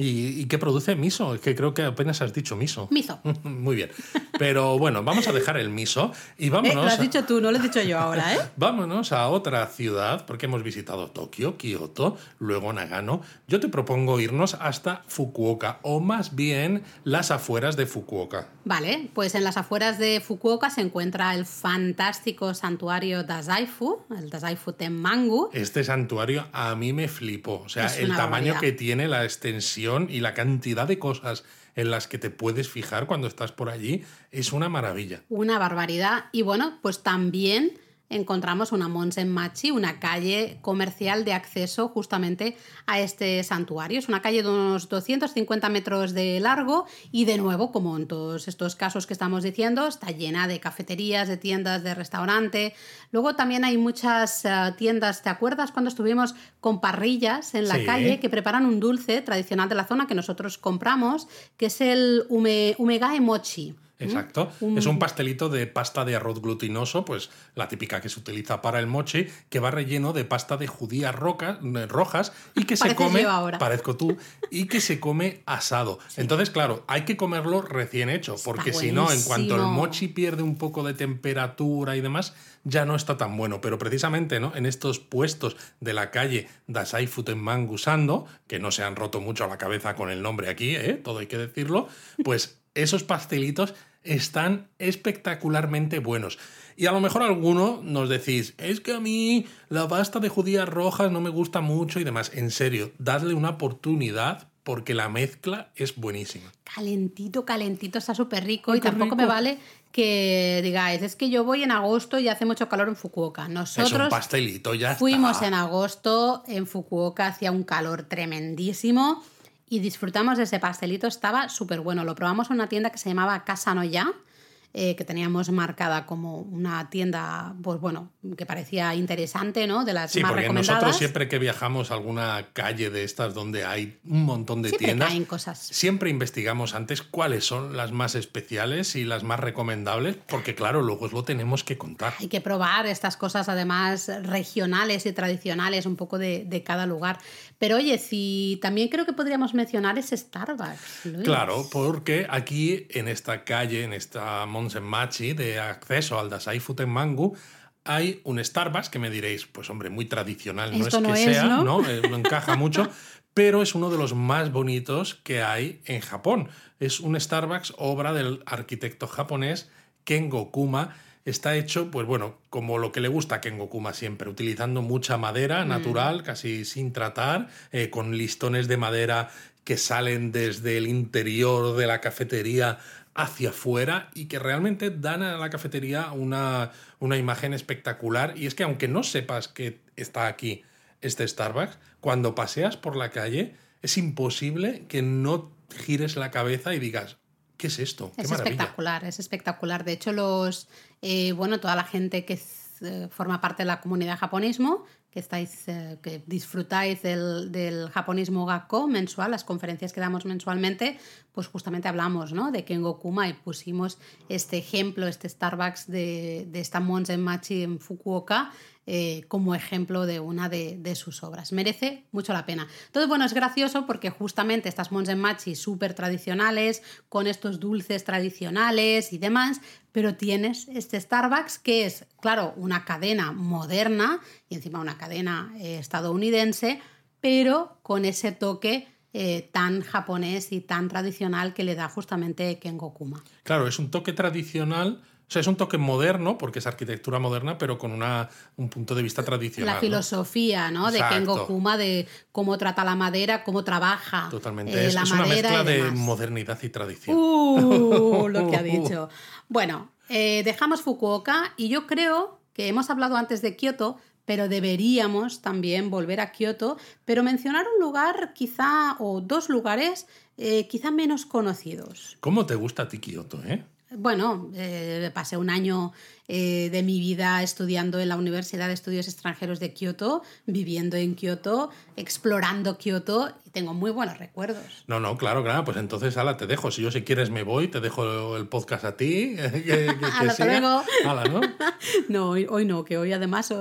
¿Y, qué produce miso? Es que creo que apenas has dicho miso. Miso. Muy bien. Pero bueno, vamos a dejar el miso y vámonos. Eh, lo has dicho tú, no lo he dicho yo ahora, ¿eh? vámonos a otra ciudad, porque hemos visitado Tokio, Kioto, luego Nagano. Yo te propongo irnos hasta Fukuoka, o más bien las afueras de Fukuoka. Vale, pues en las afueras de Fukuoka se encuentra el fantástico santuario Dazaifu, el Dazaifu Tenmangu. Este santuario a mí me flipó. O sea, el tamaño que tiene, la extensión y la cantidad de cosas en las que te puedes fijar cuando estás por allí es una maravilla. Una barbaridad. Y bueno, pues también encontramos una Monsenmachi, una calle comercial de acceso justamente a este santuario. Es una calle de unos 250 metros de largo y de nuevo, como en todos estos casos que estamos diciendo, está llena de cafeterías, de tiendas, de restaurante. Luego también hay muchas eh, tiendas, ¿te acuerdas cuando estuvimos con parrillas en la calle que preparan un dulce tradicional de la zona que nosotros compramos, que es el ume, umegae mochi? Exacto. Es un pastelito de pasta de arroz glutinoso, pues la típica que se utiliza para el mochi, que va relleno de pasta de judías rojas y que se come, parezco tú, y que se come asado. Entonces, claro, hay que comerlo recién hecho, porque si no, en cuanto el mochi pierde un poco de temperatura y demás, ya no está tan bueno. Pero precisamente ¿no? en estos puestos de la calle Dasai Futenman Gusando, que no se han roto mucho la cabeza con el nombre aquí, ¿eh? todo hay que decirlo, pues esos pastelitos están espectacularmente buenos. Y a lo mejor alguno nos decís, es que a mí la pasta de judías rojas no me gusta mucho y demás. En serio, dadle una oportunidad porque la mezcla es buenísima. Calentito, calentito, está súper rico y tampoco me vale que digáis, es que yo voy en agosto y hace mucho calor en Fukuoka. Nosotros es un pastelito, ya fuimos en agosto en Fukuoka, hacía un calor tremendísimo y disfrutamos de ese pastelito, estaba súper bueno. Lo probamos en una tienda que se llamaba Casa Noya eh, que teníamos marcada como una tienda, pues bueno, que parecía interesante, ¿no? De las sí, más porque nosotros siempre que viajamos a alguna calle de estas donde hay un montón de tiendas, cosas. siempre investigamos antes cuáles son las más especiales y las más recomendables, porque claro, luego lo tenemos que contar. Hay que probar estas cosas además regionales y tradicionales, un poco de, de cada lugar. Pero oye, si también creo que podríamos mencionar ese Starbucks. Claro, porque aquí en esta calle, en esta en Machi de acceso al Dasai Futenmangu, hay un Starbucks que me diréis, pues hombre, muy tradicional, no es que sea, ¿no? Eh, ¿no? encaja mucho, pero es uno de los más bonitos que hay en Japón. Es un Starbucks obra del arquitecto japonés Kengo Kuma. Está hecho, pues bueno, como lo que le gusta a Kengo Kuma siempre, utilizando mucha madera mm. natural, casi sin tratar, eh, con listones de madera que salen desde el interior de la cafetería hacia afuera y que realmente dan a la cafetería una, una imagen espectacular. Y es que aunque no sepas que está aquí este Starbucks, cuando paseas por la calle es imposible que no gires la cabeza y digas, ¿qué es esto? es espectacular, es espectacular. De hecho, los eh, bueno, toda la gente que eh, forma parte de la comunidad japonismo que, estáis, eh, que disfrutáis del, del, japonismo Gakko mensual, las conferencias que damos mensualmente, pues justamente hablamos ¿no? de Kengo Kuma y pusimos este ejemplo, este Starbucks de, de esta Monzen Machi en Fukuoka, eh, como ejemplo de una de, sus obras. Merece mucho la pena. Entonces, bueno, es gracioso porque justamente estas Monzen Machi súper tradicionales, con estos dulces tradicionales y demás, pero tienes este Starbucks que es, claro, una cadena moderna y encima una cadena eh, estadounidense, pero con ese toque eh, tan japonés y tan tradicional que le da justamente Kengokuma. Claro, es un toque tradicional. O sea, es un toque moderno, porque es arquitectura moderna, pero con una, un punto de vista tradicional. La filosofía, ¿no? De Kengokuma, de cómo trata la madera, cómo trabaja. Totalmente. Eh, es, la una mezcla de modernidad y tradición. Uh, lo que ha dicho. Bueno, dejamos Fukuoka y yo creo que hemos hablado antes de Kioto, pero deberíamos también volver a Kioto, pero mencionar un lugar quizá, o dos lugares eh, quizá menos conocidos. ¿Cómo te gusta a ti Kioto, eh? Bueno, eh, pasé un año eh, de mi vida estudiando en la Universidad de Estudios Extranjeros de Kioto, viviendo en Kioto, explorando Kioto y tengo muy buenos recuerdos. No, no, claro, claro, pues entonces, ala, te dejo. Si yo si quieres me voy, te dejo el podcast a ti. Que, ¿no? no, hoy, no, que hoy además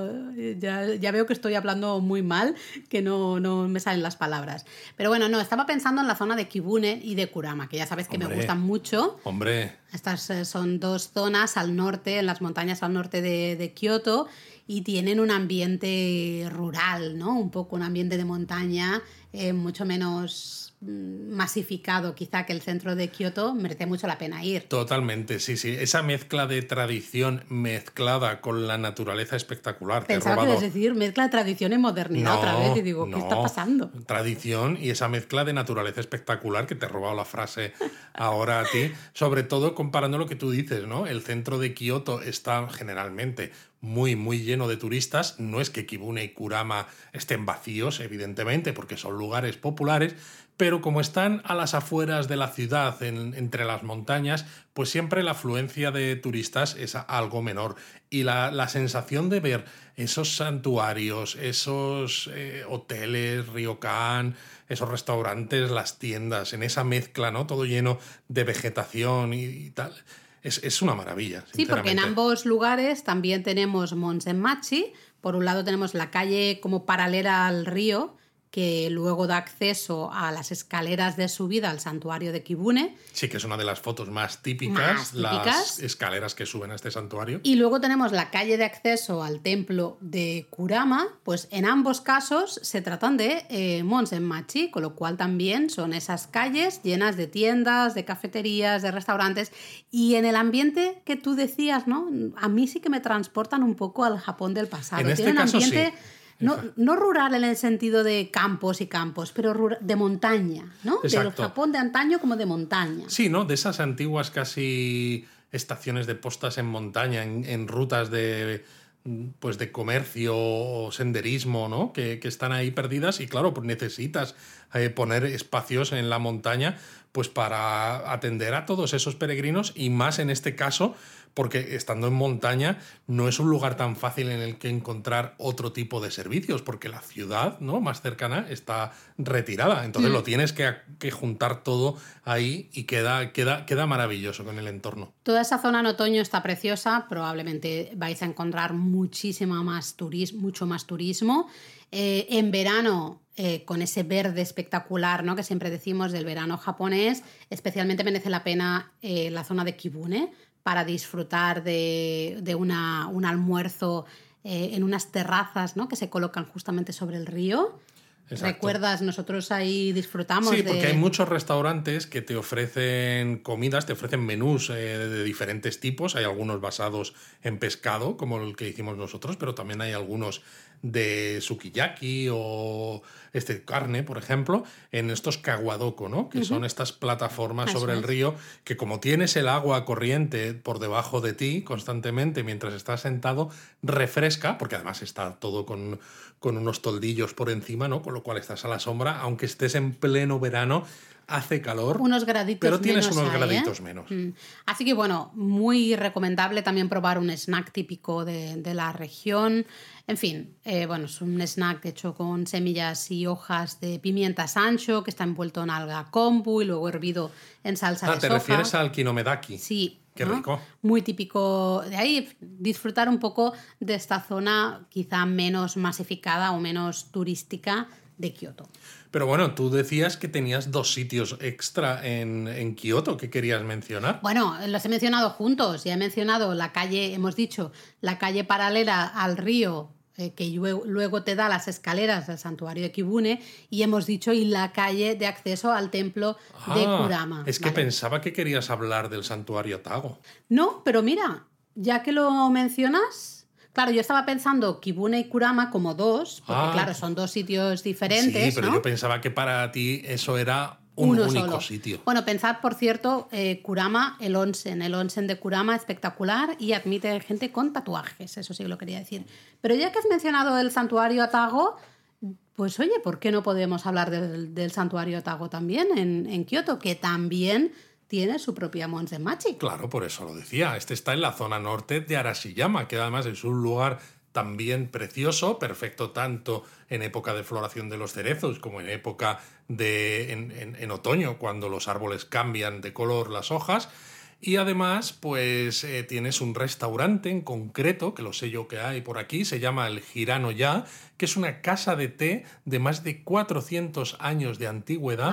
ya, ya, veo que estoy hablando muy mal, que no, no me salen las palabras. Pero bueno, no, estaba pensando en la zona de Kibune y de Kurama, que ya sabes que me gustan mucho. Hombre. Estas eh, son dos zonas al norte, en las montañas al norte de, Kioto, y tienen un ambiente rural, ¿no? Un poco un ambiente de montaña, eh, mucho menos masificado quizá que el centro de Kioto, merece mucho la pena ir. Totalmente, sí, sí. Esa mezcla de tradición mezclada con la naturaleza espectacular. Pensaba que, decir mezcla de tradición y modernidad otra vez y digo, ¿qué está pasando? Tradición y esa mezcla de naturaleza espectacular que te he robado la frase ahora a ti, sobre todo comparando lo que tú dices, ¿no? El centro de Kioto está generalmente muy, muy lleno de turistas. No es que Kibune y Kurama estén vacíos, evidentemente, porque son lugares populares, pero como están a las afueras de la ciudad, entre las montañas, pues siempre la afluencia de turistas es algo menor. Y la, sensación de ver esos santuarios, esos eh, hoteles, ryokan, esos restaurantes, las tiendas, en esa mezcla, ¿no? Todo lleno de vegetación y tal es, una maravilla. Sí, porque en ambos lugares también tenemos Monsenmachi. Por un lado tenemos la calle como paralela al río, que luego da acceso a las escaleras de subida al santuario de Kibune. Sí, que es una de las fotos más típicas, las escaleras que suben a este santuario. Y luego tenemos la calle de acceso al templo de Kurama, pues en ambos casos se tratan de eh, Monsenmachi, con lo cual también son esas calles llenas de tiendas, de cafeterías, de restaurantes, y en el ambiente que tú decías, ¿no? A mí sí que me transportan un poco al Japón del pasado. En este caso, ambiente... Sí no, rural en el sentido de campos y campos, pero de montaña, ¿no? Del Japón de antaño como de montaña. Sí, ¿no? De esas antiguas casi estaciones de postas en montaña, en, rutas de pues de comercio o senderismo, ¿no? Que, están ahí perdidas y claro, pues necesitas eh, poner espacios en la montaña pues para atender a todos esos peregrinos y más en este caso porque estando en montaña no es un lugar tan fácil en el que encontrar otro tipo de servicios, porque la ciudad ¿no? más cercana está retirada. Entonces lo mm. tienes que, juntar todo ahí y queda, queda, queda maravilloso con el entorno. Toda esa zona en otoño está preciosa, probablemente vais a encontrar muchísimo más turismo, mucho más turismo. Eh, en verano eh, con ese verde espectacular ¿no? que siempre decimos del verano japonés, especialmente merece la pena eh, la zona de Kibune, para disfrutar de, una, un almuerzo eh, en unas terrazas ¿no? que se colocan justamente sobre el río. ¿Recuerdas? Nosotros ahí disfrutamos. Sí, porque hay muchos restaurantes que te ofrecen comidas, te ofrecen menús eh, de diferentes tipos. Hay algunos basados en pescado, como el que hicimos nosotros, pero también hay algunos de sukiyaki o este carne, por ejemplo, en estos kawadoko, ¿no? Que son estas plataformas sobre el río que como tienes el agua corriente por debajo de ti constantemente mientras estás sentado, refresca, porque además está todo con, con unos toldillos por encima, ¿no? Con lo cual estás a la sombra, aunque estés en pleno verano, hace calor. Unos graditos Pero tienes unos ¿eh? graditos menos. Mm. Así que bueno, muy recomendable también probar un snack típico de, la región. En fin, eh, bueno, es un snack hecho con semillas y hojas de pimienta sancho que está envuelto en alga kombu y luego hervido en salsa ah, de ¿te refieres al kinomedaki? Sí. Qué rico. Muy típico de ahí, disfrutar un poco de esta zona quizá menos masificada o menos turística de Kioto. Pero bueno, tú decías que tenías dos sitios extra en, en Kioto que querías mencionar. Bueno, los he mencionado juntos. Ya he mencionado la calle, hemos dicho, la calle paralela al río eh, que luego, te da las escaleras del santuario de Kibune y hemos dicho y la calle de acceso al templo de ah, Kurama. Es que pensaba que querías hablar del santuario Tago. No, pero mira, ya que lo mencionas, Claro, yo estaba pensando Kibune y Kurama como dos, porque ah. claro, son dos sitios diferentes. Sí, pero yo pensaba que para ti eso era un único sitio. Bueno, pensad, por cierto, eh, Kurama, el onsen. El onsen de Kurama espectacular y admite gente con tatuajes, eso sí que lo quería decir. Pero ya que has mencionado el santuario Atago, pues oye, ¿por qué no podemos hablar del, santuario Atago también en, en Kioto? Que también tiene su propia Machi. Claro, por eso lo decía. Este está en la zona norte de Arashiyama, que además es un lugar también precioso, perfecto tanto en época de floración de los cerezos como en época de en, otoño, cuando los árboles cambian de color las hojas. Y además, pues eh, tienes un restaurante en concreto, que lo sé yo que hay por aquí, se llama el Girano Ya, que es una casa de té de más de 400 años de antigüedad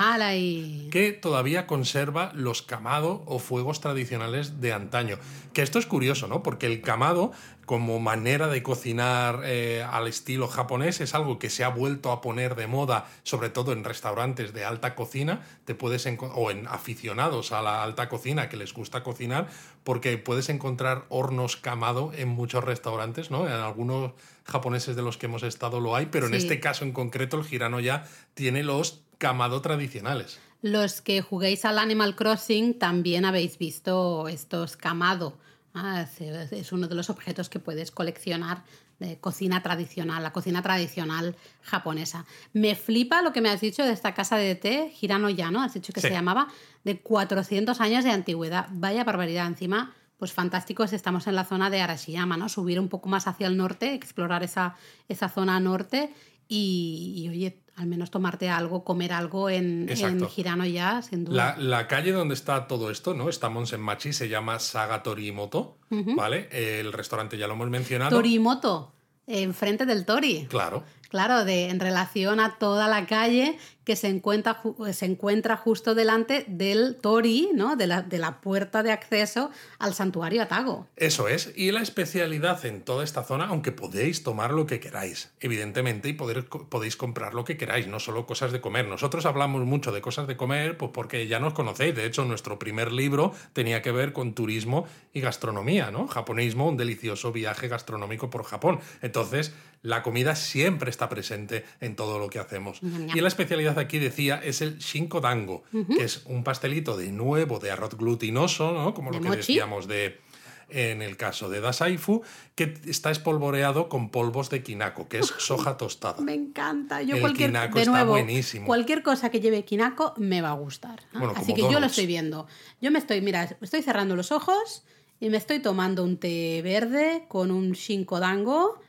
que todavía conserva los camado o fuegos tradicionales de antaño. Que esto es curioso, ¿no? Porque el camado, como manera de cocinar eh, al estilo japonés. Es algo que se ha vuelto a poner de moda, sobre todo en restaurantes de alta cocina, te puedes o en aficionados a la alta cocina que les gusta cocinar, porque puedes encontrar hornos kamado en muchos restaurantes, ¿no? En algunos japoneses de los que hemos estado lo hay, pero en este caso en concreto el girano ya tiene los kamado tradicionales. Los que juguéis al Animal Crossing también habéis visto estos kamado Ah, es uno de los objetos que puedes coleccionar de cocina tradicional, la cocina tradicional japonesa. Me flipa lo que me has dicho de esta casa de té, Hirano Yano, has dicho que se llamaba, de 400 años de antigüedad. Vaya barbaridad. Encima, pues fantástico si estamos en la zona de Arashiyama, ¿no? Subir un poco más hacia el norte, explorar esa, esa zona norte y, y oye, al menos tomarte algo, comer algo en, en Hirano ya, sin duda. La, calle donde está todo esto, ¿no? Estamos en Machi, se llama Saga Torimoto, ¿vale? El restaurante ya lo hemos mencionado. Torimoto, enfrente del Tori. Claro. Claro, de, en relación a toda la calle que se encuentra, se encuentra justo delante del tori, ¿no? De la, de la, puerta de acceso al santuario Atago. Eso es, y la especialidad en toda esta zona, aunque podéis tomar lo que queráis, evidentemente, y podéis comprar lo que queráis, no solo cosas de comer. Nosotros hablamos mucho de cosas de comer, pues porque ya nos conocéis. De hecho, nuestro primer libro tenía que ver con turismo y gastronomía, ¿no? Japonismo, un delicioso viaje gastronómico por Japón. Entonces, la comida siempre está presente en todo lo que hacemos. Y la especialidad aquí decía es el shinkodango, que es un pastelito de nuevo de arroz glutinoso, ¿no? Como lo que decíamos de en el caso de Dasaifu, que está espolvoreado con polvos de quinaco, que es soja tostada. Me encanta. Yo el cualquier, quinaco está buenísimo. Cualquier cosa que lleve quinaco me va a gustar. Así que yo lo estoy viendo. Yo me estoy, mira, estoy cerrando los ojos y me estoy tomando un té verde con un shinkodango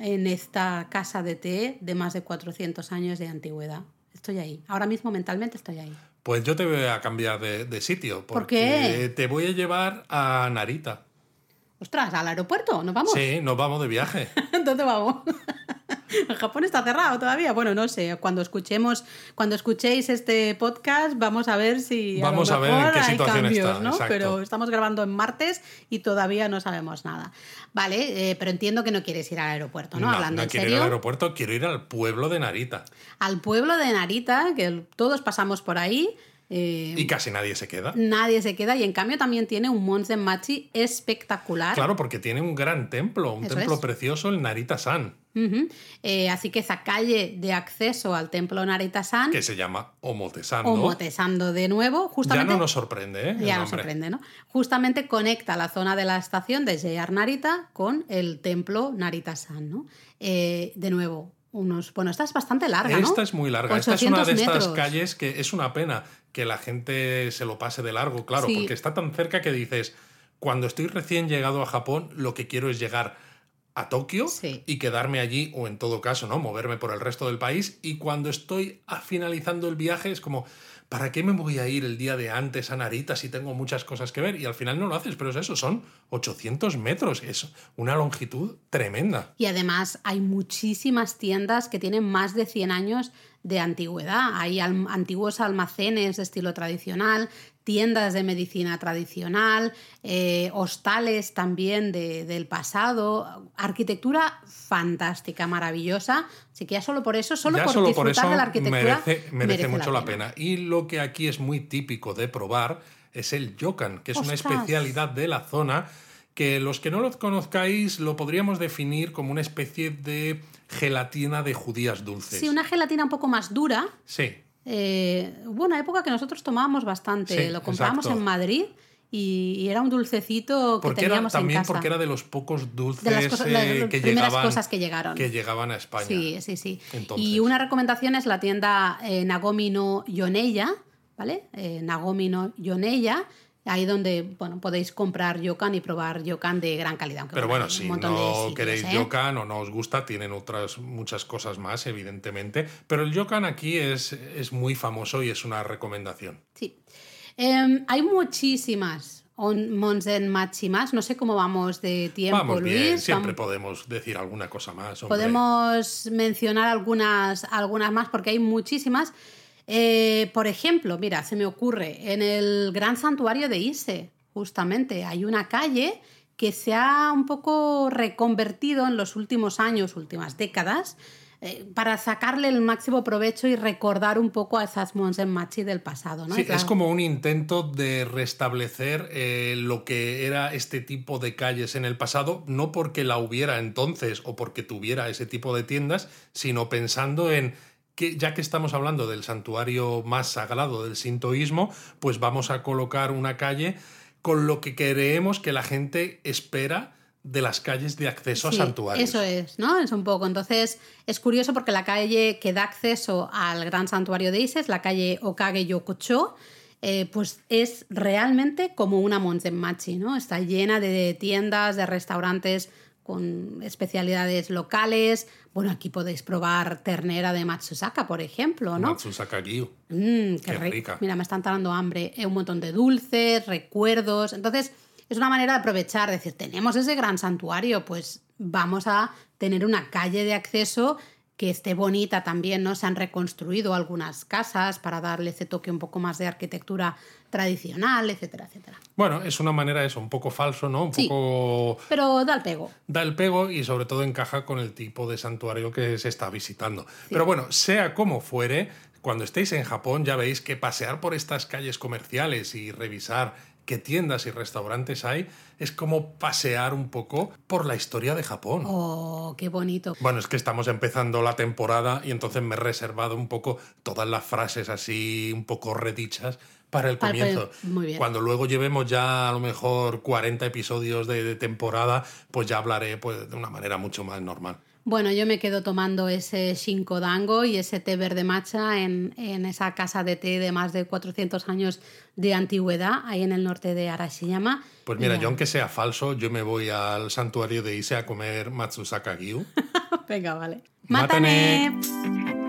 en esta casa de té de más de 400 años de antigüedad. Estoy ahí. Ahora mismo mentalmente estoy ahí. Pues yo te voy a cambiar de, sitio. Porque ¿Por qué? Te voy a llevar a Narita. Ostras, ¿al aeropuerto? ¿Nos vamos? Sí, nos vamos de viaje. ¿Dónde vamos? Japón está cerrado todavía. Bueno, no sé. Cuando escuchemos, cuando escuchéis este podcast, vamos a ver si vamos a, ver en qué situación está. ¿no? Pero estamos grabando en martes y todavía no sabemos nada. Vale, eh, pero entiendo que no quieres ir al aeropuerto, ¿no? no Hablando no quiero ir al aeropuerto, quiero ir al pueblo de Narita. Al pueblo de Narita, que todos pasamos por ahí. Eh, y casi nadie se queda. Nadie se queda y en cambio también tiene un Monzen Machi espectacular. Claro, porque tiene un gran templo, un templo precioso, el Narita-san. Eh, así que esa calle de acceso al templo Narita-san... Que se llama Omotesando. Omotesando de nuevo, justamente... Ya no nos sorprende, ¿eh? Ya nos sorprende, ¿no? Justamente conecta la zona de la estación de JR Narita con el templo Narita-san, ¿no? Eh, de nuevo, unos... Bueno, esta es bastante larga, ¿no? Esta es muy larga. Esta es una de estas calles que es una pena que la gente se lo pase de largo, claro, porque está tan cerca que dices, cuando estoy recién llegado a Japón, lo que quiero es llegar a Tokio y quedarme allí o en todo caso, ¿no? Moverme por el resto del país y cuando estoy finalizando el viaje es como ¿para qué me voy a ir el día de antes a Narita si tengo muchas cosas que ver? Y al final no lo haces, pero es eso, son 800 metros, es una longitud tremenda. Y además hay muchísimas tiendas que tienen más de 100 años de antigüedad. Hay antiguos almacenes de estilo tradicional, tiendas de medicina tradicional, eh, hostales también del pasado, arquitectura fantástica, maravillosa. Así que ya solo por eso, solo por disfrutar de la arquitectura, merece, mucho la pena. Y lo que aquí es muy típico de probar es el yokan, que es una especialidad de la zona que los que no lo conozcáis lo podríamos definir como una especie de gelatina de judías dulces. Sí, una gelatina un poco más dura. Sí. Eh, hubo una época que nosotros tomábamos bastante, lo comprábamos en Madrid y, era un dulcecito que teníamos también en casa. porque era de los pocos dulces de las, cosas, eh, que llegaban, cosas que llegaron. Que llegaban a España. Sí, sí, sí. Y una recomendación es la tienda eh, Nagomi no Yoneya, ¿vale? Eh, Nagomi no Yoneya, Ahí donde bueno, podéis comprar yokan y probar yokan de gran calidad. Pero bueno, si no queréis ¿eh? yokan o no os gusta, tienen otras muchas cosas más, evidentemente. Pero el yokan aquí es, es muy famoso y es una recomendación. Sí. Em, hay muchísimas Monzen Machi más. No sé cómo vamos de tiempo, vamos Luis. Bien. Siempre podemos decir alguna cosa más. Podemos mencionar algunas, algunas más porque hay muchísimas. Eh, por ejemplo, mira, se me ocurre, en el gran santuario de Ise, justamente, hay una calle que se ha un poco reconvertido en los últimos años, últimas décadas, eh, para sacarle el máximo provecho y recordar un poco a esas Monsen Machi del pasado. ¿no? Sí, claro, es como un intento de restablecer eh, lo que era este tipo de calles en el pasado, no porque la hubiera entonces o porque tuviera ese tipo de tiendas, sino pensando en que ya que estamos hablando del santuario más sagrado del sintoísmo, pues vamos a colocar una calle con lo que creemos que la gente espera de las calles de acceso a santuarios. Eso es, ¿no? Es un poco. Entonces, es curioso porque la calle que da acceso al gran santuario de Isis, la calle Okage Yokocho, eh, pues es realmente como una Monzenmachi, ¿no? Está llena de tiendas, de restaurantes con especialidades locales. Bueno, aquí podéis probar ternera de Matsusaka, por ejemplo, ¿no? Matsusaka Gyu. Mm, qué, rica. Mira, me están dando hambre. Eh, un montón de dulces, recuerdos. Entonces, es una manera de aprovechar, de decir, tenemos ese gran santuario, pues vamos a tener una calle de acceso que esté bonita también, ¿no? Se han reconstruido algunas casas para darle ese toque un poco más de arquitectura tradicional, etcétera, etcétera. Bueno, es una manera eso, un poco falso, ¿no? Un Sí. poco Pero da el pego. da el pego y sobre todo encaja con el tipo de santuario que se está visitando. Pero bueno, sea como fuere, cuando estéis en Japón ya veis que pasear por estas calles comerciales y revisar qué tiendas y restaurantes hay es como pasear un poco por la historia de Japón. Oh, qué bonito. Bueno, es que estamos empezando la temporada y entonces me he reservado un poco todas las frases así un poco redichas para el Para el comienzo. muy bien. Cuando luego llevemos ya a lo mejor 40 episodios de, de temporada, pues ya hablaré pues, de una manera mucho más normal. Bueno, yo me quedo tomando ese Shinkodango y ese té verde matcha en, en esa casa de té de más de 400 años de antigüedad, ahí en el norte de Arashiyama. Pues mira, Y yo aunque sea falso, yo me voy al santuario de Ise a comer Matsusaka Gyu. Venga, vale. Mátane. ¡Mátane!